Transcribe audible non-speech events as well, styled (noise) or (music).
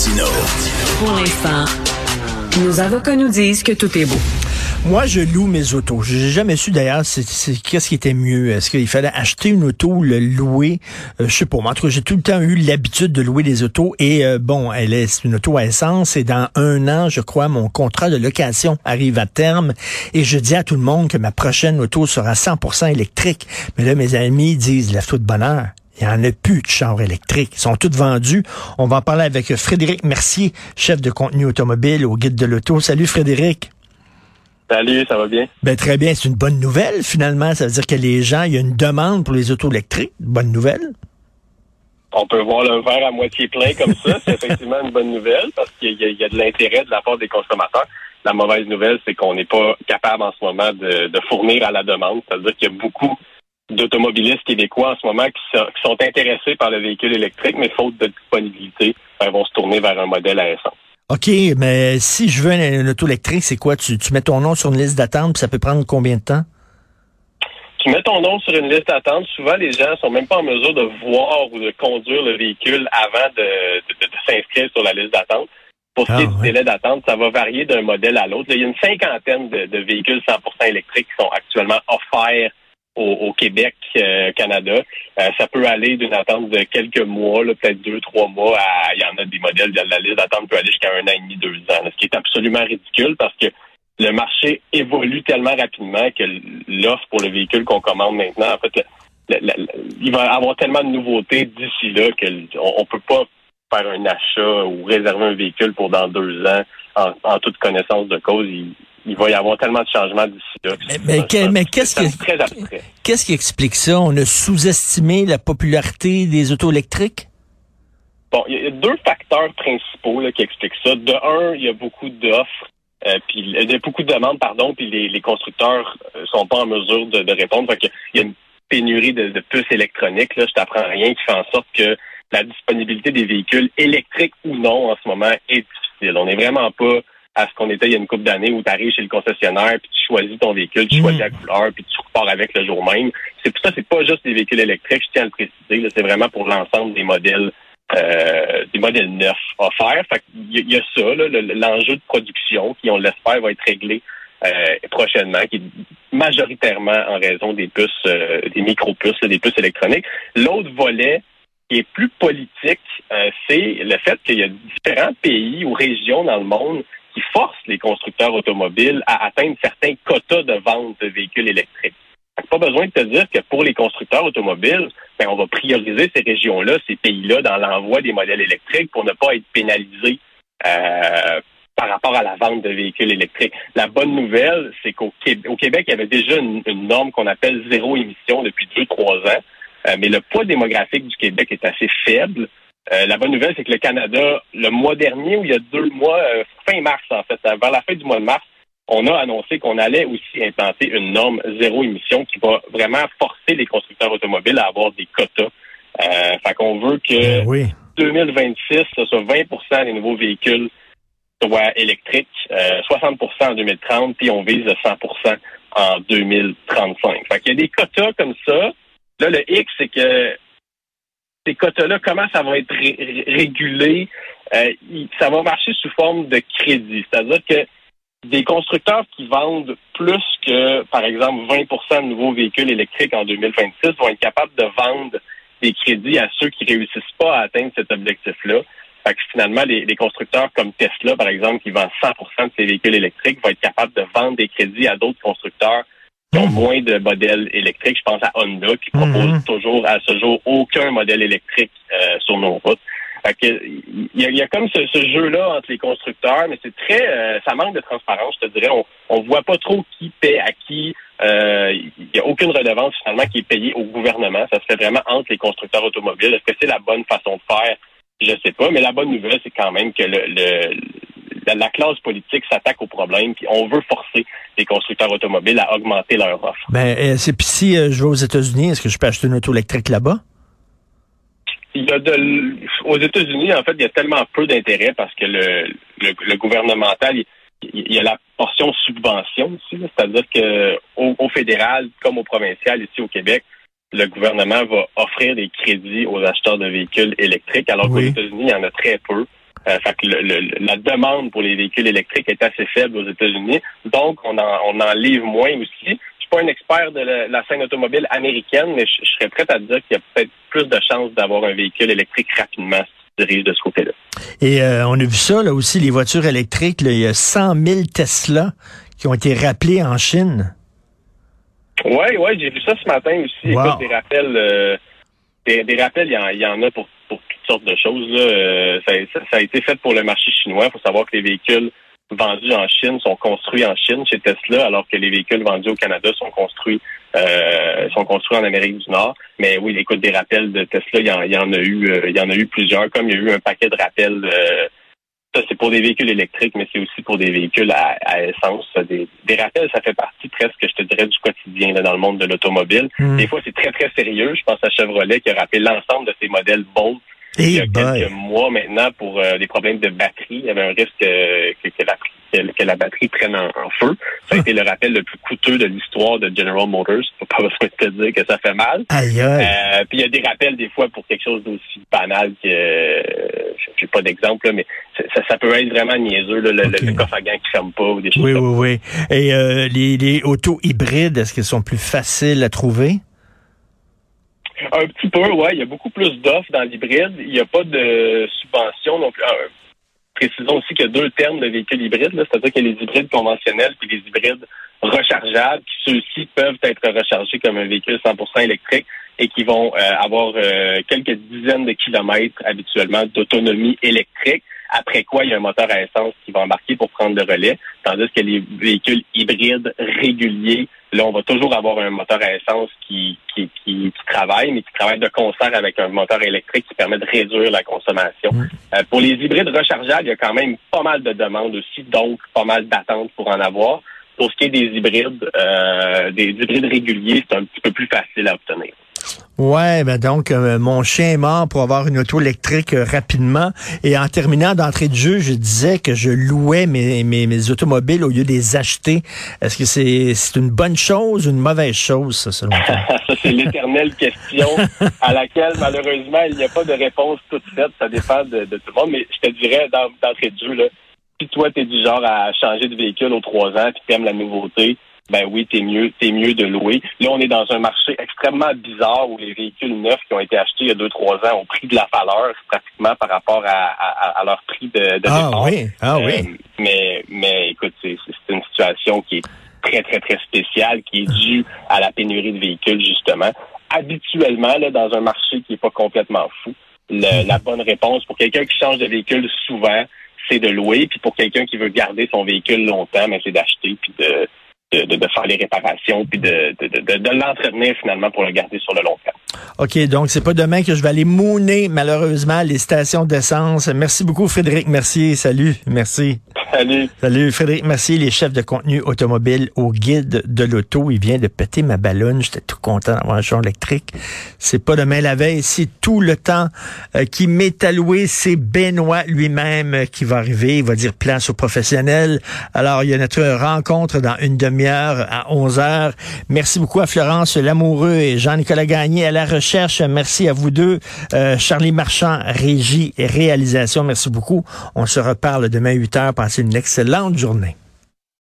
Martino. Pour l'instant, nos avocats nous disent que tout est beau. Moi, je loue mes autos. J'ai jamais su d'ailleurs qu'est-ce qui était mieux? Est-ce qu'il fallait acheter une auto, le louer? Euh, je sais pas. Moi, en tout cas, j'ai tout le temps eu l'habitude de louer des autos. Et euh, bon, elle est une auto à essence. Et dans un an, je crois, mon contrat de location arrive à terme. Et je dis à tout le monde que ma prochaine auto sera 100% électrique. Mais là, mes amis disent la de bonheur. Il n'y en a plus de chars électriques. Ils sont tous vendus. On va en parler avec Frédéric Mercier, chef de contenu automobile au Guide de l'Auto. Salut Frédéric. Salut, ça va bien? Ben, très bien. C'est une bonne nouvelle, finalement. Ça veut dire que les gens, il y a une demande pour les autos électriques. Bonne nouvelle. On peut voir le verre à moitié plein comme ça. C'est effectivement une bonne nouvelle parce qu'il y, a de l'intérêt de la part des consommateurs. La mauvaise nouvelle, c'est qu'on n'est pas capable en ce moment de, fournir à la demande. C'est-à-dire qu'il y a beaucoup d'automobilistes québécois en ce moment qui sont, intéressés par le véhicule électrique, mais faute de disponibilité, ils ben, vont se tourner vers un modèle à essence. OK, mais si je veux une, auto électrique, c'est quoi? Tu, mets ton nom sur une liste d'attente, puis ça peut prendre combien de temps? Tu mets ton nom sur une liste d'attente. Souvent, les gens sont même pas en mesure de voir ou de conduire le véhicule avant de, s'inscrire sur la liste d'attente. Pour ce qui est ah, du délai d'attente, ça va varier d'un modèle à l'autre. Il y a une cinquantaine de, de véhicules 100% électriques qui sont actuellement offerts au, Québec, euh, Canada. Euh, ça peut aller d'une attente de quelques mois, peut-être deux, trois mois. il y en a des modèles, la liste d'attente peut aller jusqu'à un an et demi, deux ans. ce qui est absolument ridicule parce que le marché évolue tellement rapidement que l'offre pour le véhicule qu'on commande maintenant, en fait, il va avoir tellement de nouveautés d'ici là qu'on ne peut pas faire un achat ou réserver un véhicule pour dans deux ans en, toute connaissance de cause va y avoir tellement de changements d'ici là. Mais, qu'est-ce qui, qu'est-ce qui explique ça? On a sous-estimé la popularité des autos électriques? Bon, il y a deux facteurs principaux qui expliquent ça. De un, il y a beaucoup d'offres, euh, puis il y a beaucoup de demandes, pardon, puis les, constructeurs euh, sont pas en mesure de, répondre. il y a une pénurie de, puces électroniques. Là, je t'apprends rien qui fait en sorte que la disponibilité des véhicules électriques ou non en ce moment est difficile. On n'est vraiment pas à ce qu'on était il y a une couple d'années où tu arrives chez le concessionnaire, puis tu choisis ton véhicule, tu choisis la mm. couleur, puis tu repars avec le jour même. C'est pour ça, c'est pas juste des véhicules électriques, je tiens à le préciser. C'est vraiment pour l'ensemble des modèles euh, des modèles neufs offerts. Fait il y, a ça, l'enjeu de production qui, on l'espère, va être réglé euh, prochainement, qui est majoritairement en raison des puces, euh, des micro-puces, des puces électroniques. L'autre volet qui est plus politique, c'est le fait qu'il y a différents pays ou régions dans le monde qui force les constructeurs automobiles à atteindre certains quotas de vente de véhicules électriques. Pas besoin de te dire que pour les constructeurs automobiles, ben, on va prioriser ces régions-là, ces pays-là, dans l'envoi des modèles électriques pour ne pas être pénalisés euh, par rapport à la vente de véhicules électriques. La bonne nouvelle, c'est qu'au Québec, il y avait déjà une, norme qu'on appelle zéro émission depuis deux, trois ans, euh, mais le poids démographique du Québec est assez faible. Euh, la bonne nouvelle, c'est que le Canada, le mois dernier, ou il y a deux mois, euh, fin mars en fait, vers la fin du mois de mars, on a annoncé qu'on allait aussi implanter une norme zéro émission qui va vraiment forcer les constructeurs automobiles à avoir des quotas. Euh, fait qu'on veut que 2026, ben ce soit 20% des nouveaux véhicules soient électriques, 60% euh, en 2030, puis on vise 100% en 2035. Fait qu'il y a des quotas comme ça. Là, le X, c'est que ces quotas-là, comment ça va être régulé? Euh, ça va marcher sous forme de crédit. C'est-à-dire que des constructeurs qui vendent plus que, par exemple, 20% de nouveaux véhicules électriques en 2026 vont être capables de vendre des crédits à ceux qui réussissent pas à atteindre cet objectif-là. Fait que finalement, les, constructeurs comme Tesla, par exemple, qui vendent 100% de ses véhicules électriques, vont être capables de vendre des crédits à d'autres constructeurs ont moins de modèles électriques. Je pense à Honda qui propose mhm. toujours à ce jour aucun modèle électrique euh, sur nos routes. il, y a, comme ce, jeu-là entre les constructeurs, mais c'est très, euh, ça manque de transparence, je te dirais. On, on voit pas trop qui paie à qui. Euh, il n'y a aucune redevance finalement qui est payée au gouvernement. Ça se fait vraiment entre les constructeurs automobiles. Est-ce que c'est la bonne façon de faire? Je sais pas. Mais la bonne nouvelle, c'est quand même que le, la, classe politique s'attaque au problème, puis on veut forcer les constructeurs automobiles à augmenter leur offre. Ben, euh, c'est puis si euh, je vais aux États-Unis, est-ce que je peux acheter une auto électrique là-bas? Il y a de, aux États-Unis, en fait, il y a tellement peu d'intérêt parce que le, le, gouvernemental, il, y a la portion subvention aussi, c'est-à-dire que au, fédéral comme au provincial ici au Québec, le gouvernement va offrir des crédits aux acheteurs de véhicules électriques, alors qu'aux États-Unis, il y en a très peu. Euh, fait que la demande pour les véhicules électriques est assez faible aux États-Unis. Donc, on en, on en livre moins aussi. Je suis pas un expert de la, scène automobile américaine, mais je, serais prêt à dire qu'il y a peut-être plus de chances d'avoir un véhicule électrique rapidement si tu diriges de ce côté-là. Et euh, on a vu ça là aussi, les voitures électriques. il y a 100 000 Tesla qui ont été rappelés en Chine. Oui, oui, j'ai vu ça ce matin aussi. Écoute, des rappels, euh, des, rappels, il y, en, a pour, sortes de choses. Là. Euh, ça, a été fait pour le marché chinois. Il faut savoir que les véhicules vendus en Chine sont construits en Chine chez Tesla, alors que les véhicules vendus au Canada sont construits euh, sont construits en Amérique du Nord. Mais oui, écoute, des rappels de Tesla, il y en, a eu, il y en a eu plusieurs. Comme il y a eu un paquet de rappels ça, c'est pour des véhicules électriques, mais c'est aussi pour des véhicules à, essence. Des, rappels, ça fait partie presque, je te dirais, du quotidien dans le monde de l'automobile. Hmm. Des fois, c'est très, très sérieux. Je pense à Chevrolet qui a rappelé l'ensemble de ses modèles Bolt il y a quelques mois maintenant pour euh, des problèmes de batterie. Il y avait un risque euh, que, que, la, que, la batterie prenne en, feu. Ça a été le rappel le plus coûteux de l'histoire de General Motors. Faut pas besoin de te dire que ça fait mal. Aïe, Euh, puis il y a des rappels des fois pour quelque chose d'aussi banal que euh, j'ai pas d'exemple, mais ça, ça, peut être vraiment niaiseux, le, le, coffre à gants qui ferme pas ou des choses oui, comme oui, ça. Oui, oui, Et euh, les, les autos hybrides, est-ce qu'elles sont plus faciles à trouver? Un petit peu, ouais. Il y a beaucoup plus d'offres dans l'hybride. Il n'y a pas de subvention plus. Euh, précisons aussi qu'il y a deux termes de véhicules hybrides, c'est-à-dire qu'il y a les hybrides conventionnels puis les hybrides rechargeables, qui ceux-ci peuvent être rechargés comme un véhicule 100% électrique et qui vont euh, avoir euh, quelques dizaines de kilomètres habituellement d'autonomie électrique. Après quoi, il y a un moteur à essence qui va embarquer pour prendre le relais, tandis que les véhicules hybrides réguliers, là, on va toujours avoir un moteur à essence qui, qui, qui, travaille, mais qui travaille de concert avec un moteur électrique qui permet de réduire la consommation. Euh, pour les hybrides rechargeables, il y a quand même pas mal de demandes aussi, donc pas mal d'attentes pour en avoir. Pour ce qui est des hybrides, euh, des hybrides réguliers, c'est un petit peu plus facile à obtenir. Ouais, ben donc euh, mon chien est mort pour avoir une auto électrique euh, rapidement. Et en terminant d'entrée de jeu, je disais que je louais mes, mes, automobiles au lieu de les acheter. Est-ce que c'est une bonne chose ou une mauvaise chose, ça, selon toi? (laughs) ça, c'est l'éternelle question à laquelle, malheureusement, il n'y a pas de réponse toute faite. Ça dépend de, tout le monde. Mais je te dirais, d'entrée de jeu, si toi, tu es du genre à changer de véhicule aux trois ans tu aimes la nouveauté, ben oui, t'es mieux, t'es mieux de louer. Là, on est dans un marché extrêmement bizarre où les véhicules neufs qui ont été achetés il y a deux, trois ans ont pris de la valeur pratiquement par rapport à, leur prix de, de ah, Oui, ah oui. Euh, mais, mais écoute, c'est, une situation qui est très, très, très spéciale, qui est due à la pénurie de véhicules, justement. Habituellement, là, dans un marché qui est pas complètement fou, la bonne réponse pour quelqu'un qui change de véhicule souvent, c'est de louer. Puis pour quelqu'un qui veut garder son véhicule longtemps, mais c'est d'acheter puis de de, de, faire les réparations puis de, de, l'entretenir finalement pour le garder sur le long terme. OK, donc c'est pas demain que je vais aller mouner malheureusement les stations d'essence. Merci beaucoup Frédéric Mercier. Salut, merci. Salut. Salut Frédéric Mercier, les chefs de contenu automobile au guide de l'auto. Il vient de péter ma ballonne. J'étais tout content d'avoir un champ électrique. C'est pas demain la veille, c'est tout le temps euh, qui m'est alloué. C'est Benoît lui-même qui va arriver. Il va dire place aux professionnels. Alors, il y a notre rencontre dans une demi à 11 heures. Merci beaucoup à Florence Lamoureux et Jean-Nicolas Gagné à la recherche. Merci à vous deux. Euh, Charlie Marchand, régie et réalisation. Merci beaucoup. On se reparle demain 8 heures. Une excellente journée.